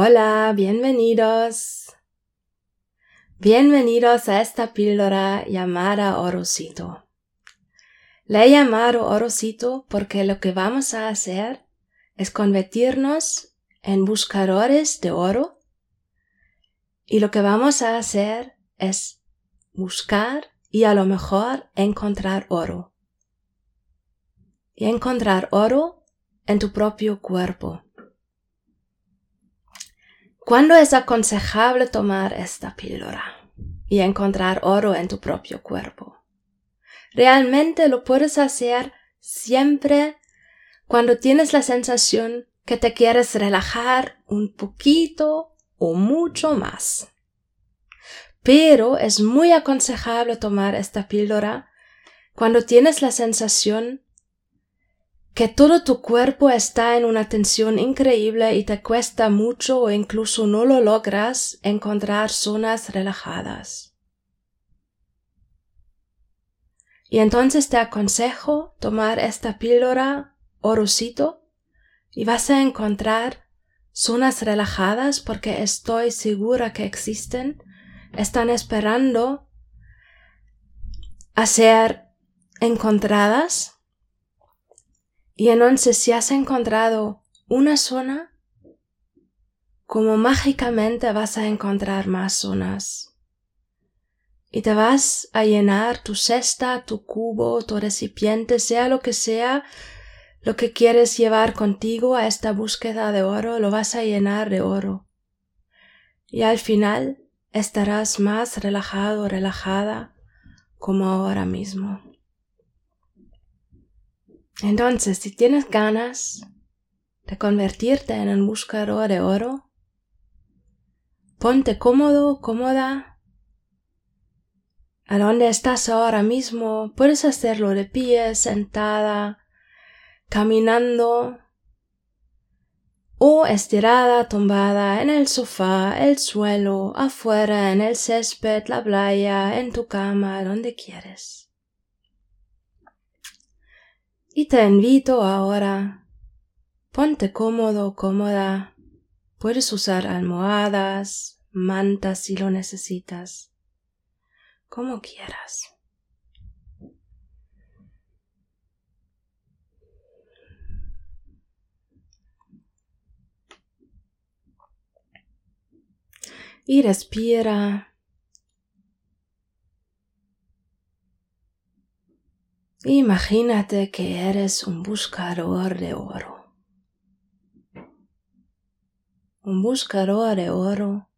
Hola, bienvenidos. Bienvenidos a esta píldora llamada Orocito. Le he llamado Orocito porque lo que vamos a hacer es convertirnos en buscadores de oro y lo que vamos a hacer es buscar y a lo mejor encontrar oro. Y encontrar oro en tu propio cuerpo. ¿Cuándo es aconsejable tomar esta píldora y encontrar oro en tu propio cuerpo? Realmente lo puedes hacer siempre cuando tienes la sensación que te quieres relajar un poquito o mucho más. Pero es muy aconsejable tomar esta píldora cuando tienes la sensación que todo tu cuerpo está en una tensión increíble y te cuesta mucho o incluso no lo logras encontrar zonas relajadas. Y entonces te aconsejo tomar esta píldora orosito y vas a encontrar zonas relajadas porque estoy segura que existen, están esperando a ser encontradas y entonces si has encontrado una zona, como mágicamente vas a encontrar más zonas. Y te vas a llenar tu cesta, tu cubo, tu recipiente, sea lo que sea, lo que quieres llevar contigo a esta búsqueda de oro, lo vas a llenar de oro. Y al final estarás más relajado, relajada, como ahora mismo. Entonces, si tienes ganas de convertirte en un buscador de oro, ponte cómodo, cómoda. A donde estás ahora mismo, puedes hacerlo de pie, sentada, caminando o estirada, tumbada en el sofá, el suelo, afuera, en el césped, la playa, en tu cama, donde quieres. Y te invito ahora, ponte cómodo, cómoda. Puedes usar almohadas, mantas si lo necesitas, como quieras. Y respira Imagínate que eres un buscador de oro. Un buscador de oro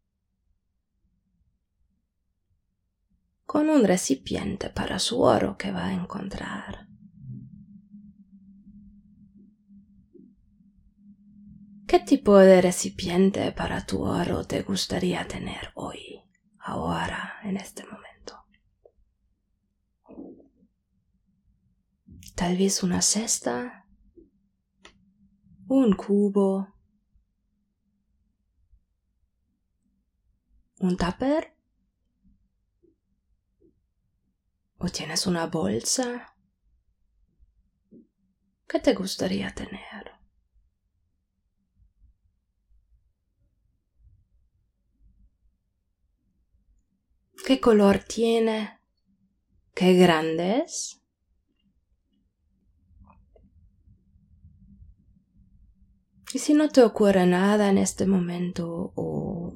con un recipiente para su oro que va a encontrar. ¿Qué tipo de recipiente para tu oro te gustaría tener hoy, ahora, en este momento? Tal vez una cesta, un cubo, un tupper, o tienes una bolsa. ¿Qué te gustaría tener? ¿Qué color tiene? ¿Qué grande es? Y si no te ocurre nada en este momento o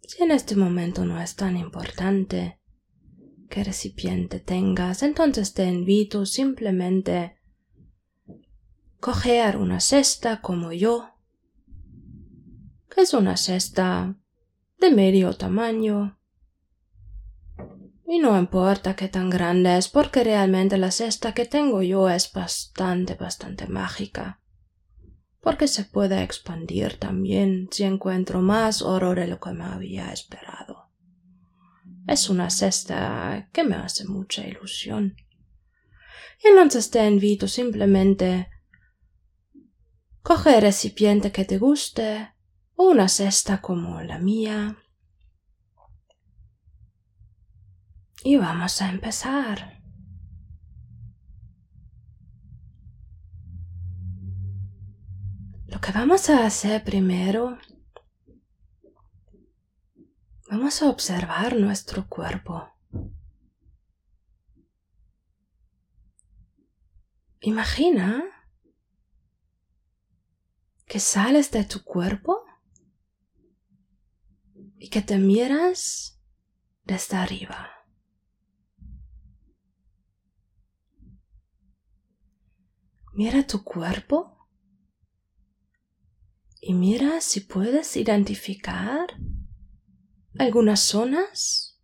si en este momento no es tan importante qué recipiente tengas, entonces te invito simplemente coger una cesta como yo, que es una cesta de medio tamaño. Y no importa qué tan grande es, porque realmente la cesta que tengo yo es bastante, bastante mágica porque se puede expandir también si encuentro más oro de lo que me había esperado. Es una cesta que me hace mucha ilusión. Y entonces te invito simplemente coge el recipiente que te guste o una cesta como la mía. Y vamos a empezar. Lo que vamos a hacer primero Vamos a observar nuestro cuerpo. Imagina que sales de tu cuerpo y que te miras desde arriba. Mira tu cuerpo y mira si puedes identificar algunas zonas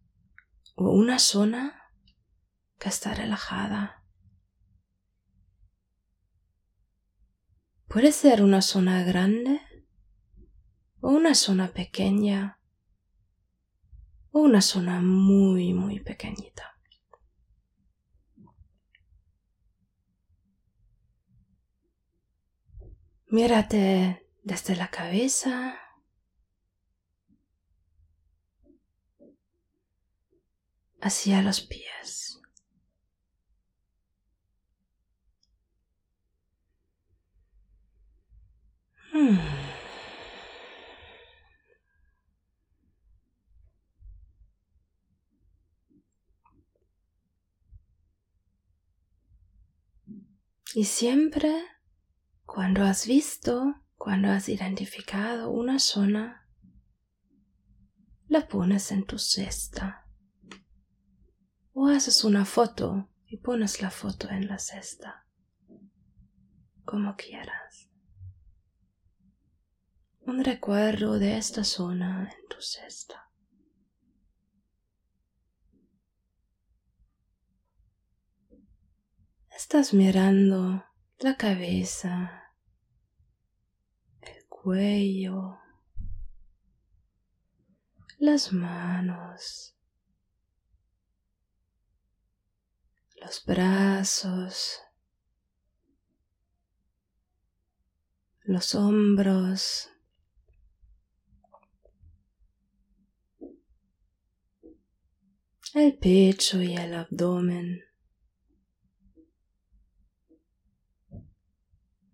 o una zona que está relajada. Puede ser una zona grande o una zona pequeña o una zona muy, muy pequeñita. Mírate desde la cabeza hacia los pies. Hmm. Y siempre cuando has visto, cuando has identificado una zona, la pones en tu cesta. O haces una foto y pones la foto en la cesta. Como quieras un recuerdo de esta zona en tu cesta. Estás mirando la cabeza, cuello, las manos, los brazos, los hombros, el pecho y el abdomen,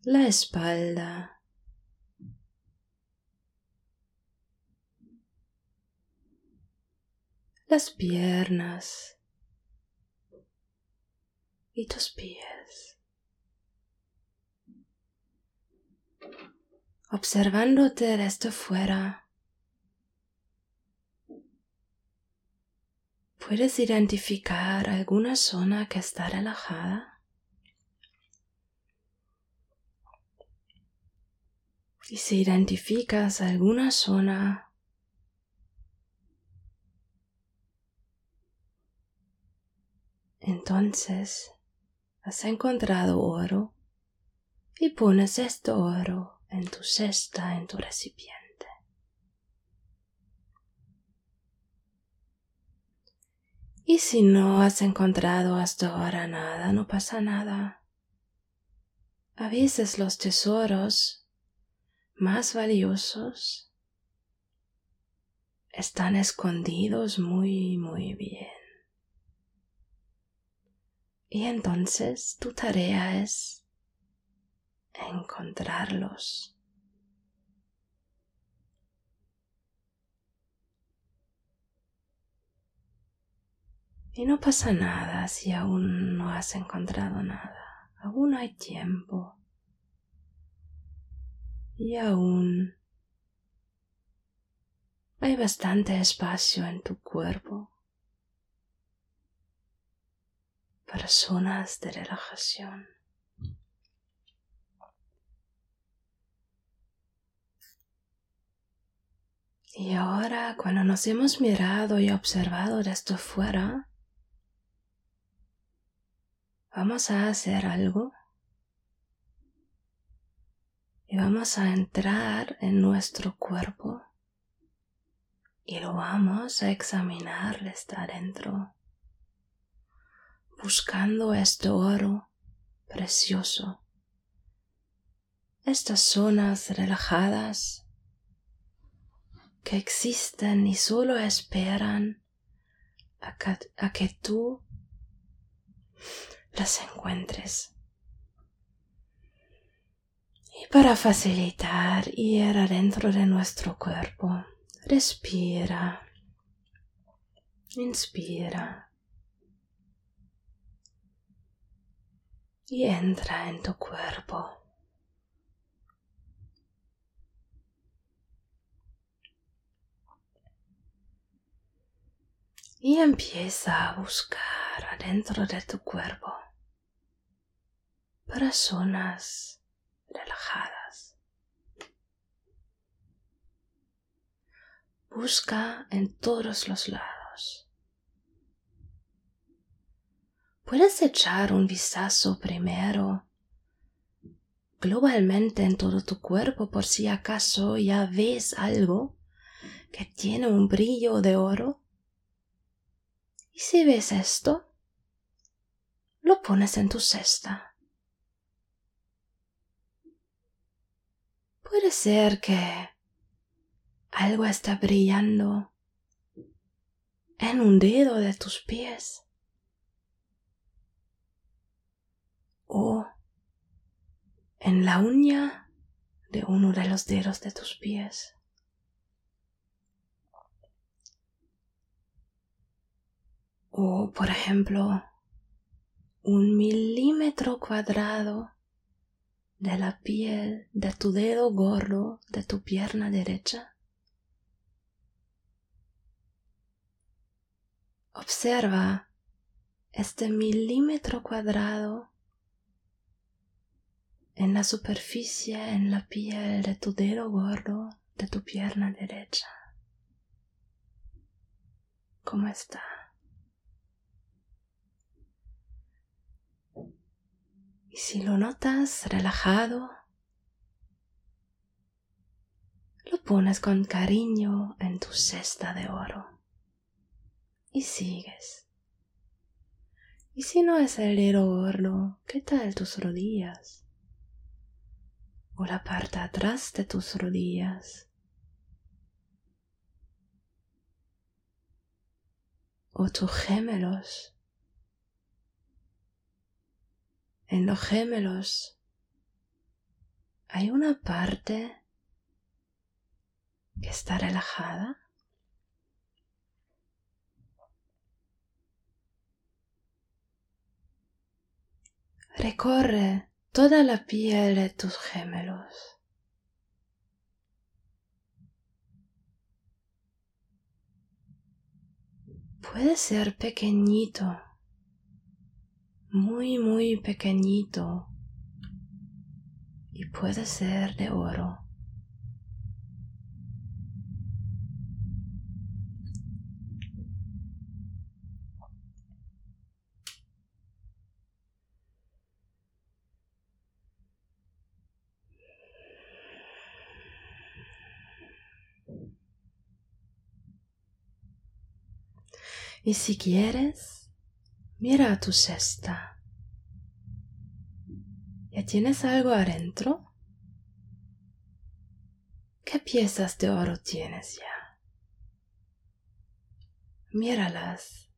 la espalda, las piernas y tus pies. Observándote desde fuera, ¿Puedes identificar alguna zona que está relajada? Y si identificas alguna zona entonces has encontrado oro y pones este oro en tu cesta, en tu recipiente. Y si no has encontrado hasta ahora nada, no pasa nada. A veces los tesoros más valiosos están escondidos muy, muy bien. Y entonces tu tarea es encontrarlos. Y no pasa nada si aún no has encontrado nada. Aún hay tiempo. Y aún hay bastante espacio en tu cuerpo para zonas de relajación. Y ahora, cuando nos hemos mirado y observado desde fuera, vamos a hacer algo y vamos a entrar en nuestro cuerpo y lo vamos a examinar desde adentro, buscando este oro precioso, estas zonas relajadas que existen y solo esperan a que, a que tú las encuentres. Y para facilitar ir adentro de nuestro cuerpo, respira Inspira. Y entra en tu cuerpo. Y empieza a buscar adentro de tu cuerpo para zonas relajadas. Busca en todos los lados. Puedes echar un vistazo primero globalmente en todo tu cuerpo por si acaso ya ves algo que tiene un brillo de oro. Y si ves esto, lo pones en tu cesta. Puede ser que algo está brillando en un dedo de tus pies. O en la uña de uno de los dedos de tus pies. O, por ejemplo, un milímetro cuadrado de la piel de tu dedo gordo de tu pierna derecha. Observa este milímetro cuadrado en la superficie, en la piel de tu dedo gordo de tu pierna derecha. ¿Cómo está? Y si lo notas relajado, lo pones con cariño en tu cesta de oro y sigues. Y si no es el dedo gordo, ¿qué tal tus rodillas? O la parte atrás de tus rodillas. O tus gemelos. En los gemelos hay una parte que está relajada recorre toda la piel de tus gemelos. Puede ser pequeñito, muy, muy pequeñito, y puede ser de oro. Y si quieres, mira a tu cesta. ¿Ya tienes algo adentro? ¿Qué piezas de oro tienes ya? Míralas.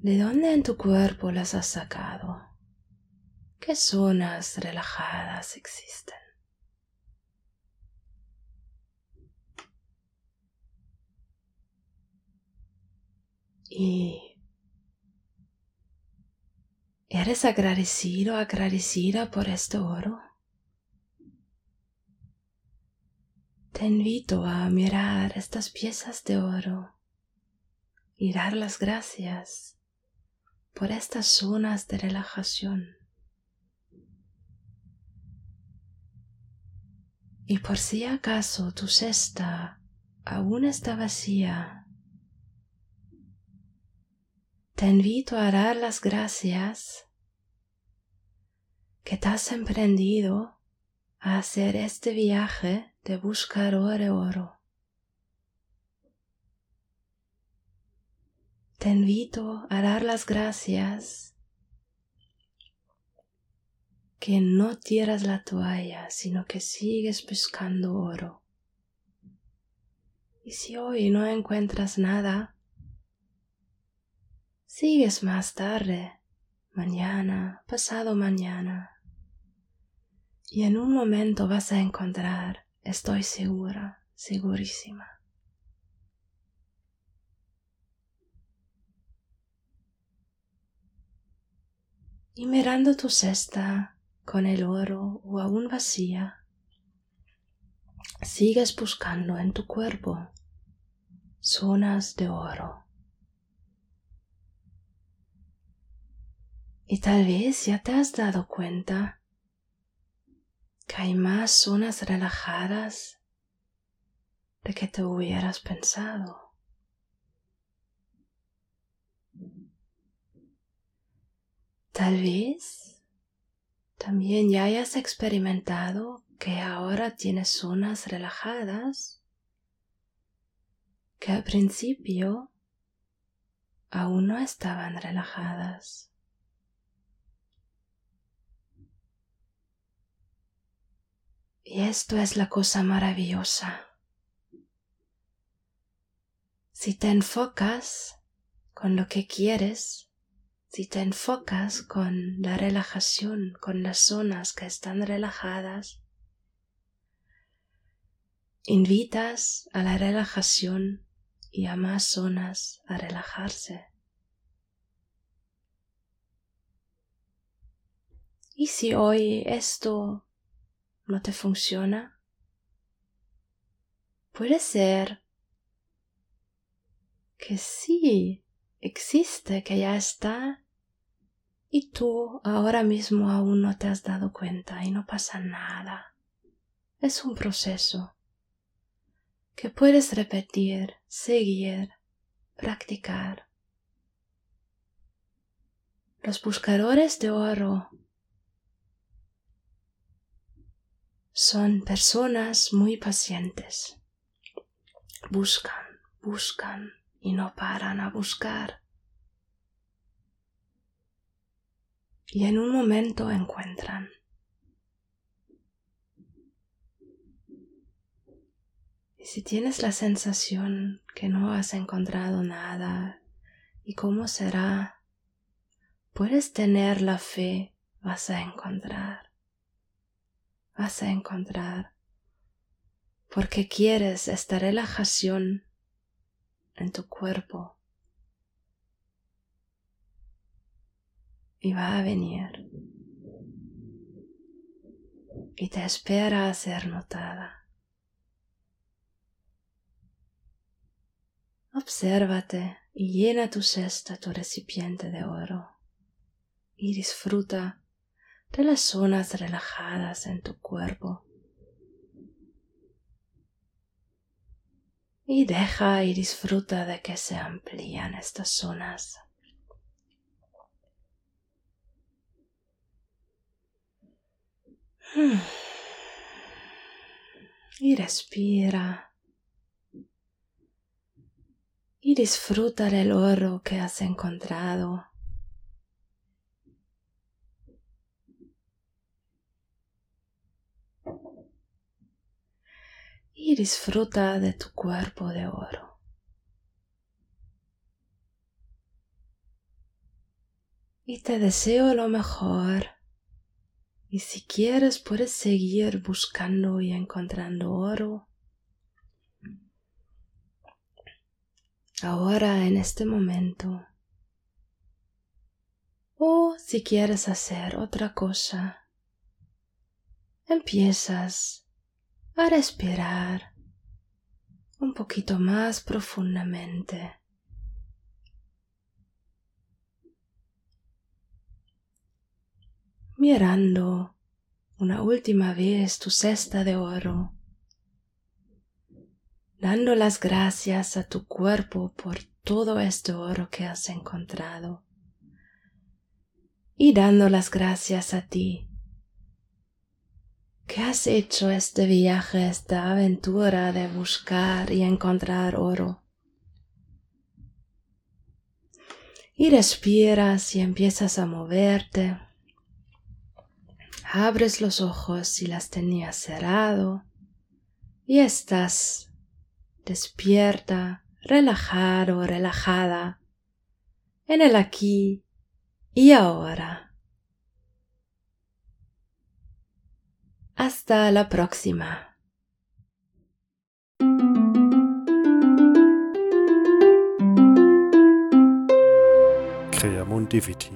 ¿De dónde en tu cuerpo las has sacado? ¿Qué zonas relajadas existen? Y eres agradecido, agradecida por este oro. Te invito a mirar estas piezas de oro y dar las gracias por estas zonas de relajación. Y por si acaso tu cesta aún está vacía, te invito a dar las gracias que te has emprendido a hacer este viaje de buscar oro oro. Te invito a dar las gracias que no tiras la toalla, sino que sigues buscando oro. Y si hoy no encuentras nada, Sigues más tarde, mañana, pasado mañana. Y en un momento vas a encontrar, estoy segura, segurísima. Y mirando tu cesta con el oro o aún vacía, sigues buscando en tu cuerpo zonas de oro. Y tal vez ya te has dado cuenta que hay más zonas relajadas de que te hubieras pensado. Tal vez también ya hayas experimentado que ahora tienes zonas relajadas que al principio aún no estaban relajadas. Y esto es la cosa maravillosa. Si te enfocas con lo que quieres, si te enfocas con la relajación, con las zonas que están relajadas, invitas a la relajación y a más zonas a relajarse. Y si hoy esto no te funciona, puede ser que sí existe, que ya está, y tú ahora mismo aún no te has dado cuenta y no pasa nada. Es un proceso que puedes repetir, seguir, practicar. Los buscadores de oro son personas muy pacientes. Buscan, buscan, y no paran a buscar. Y en un momento encuentran. Y si tienes la sensación que no has encontrado nada, ¿y cómo será? Puedes tener la fe, vas a encontrar. Vas a encontrar. Porque quieres esta relajación en tu cuerpo. Y va a venir. Y te espera a ser notada. Obsérvate y llena tu cesta, tu recipiente de oro. Y disfruta de las zonas relajadas en tu cuerpo. y deja y disfruta de que se amplían estas zonas. Y respira. Y disfruta del oro que has encontrado. Disfruta de tu cuerpo de oro. Y te deseo lo mejor. Y si quieres puedes seguir buscando y encontrando oro. Ahora en este momento. O si quieres hacer otra cosa, empiezas a respirar un poquito más profundamente. Mirando una última vez tu cesta de oro, dando las gracias a tu cuerpo por todo este oro que has encontrado y dando las gracias a ti ¿Qué has hecho este viaje, esta aventura de buscar y encontrar oro. Y respiras y empiezas a moverte. Abres los ojos si las tenías cerrado y estás despierta, relajado, relajada en el aquí y ahora. Hasta la próxima. Creamon Diviti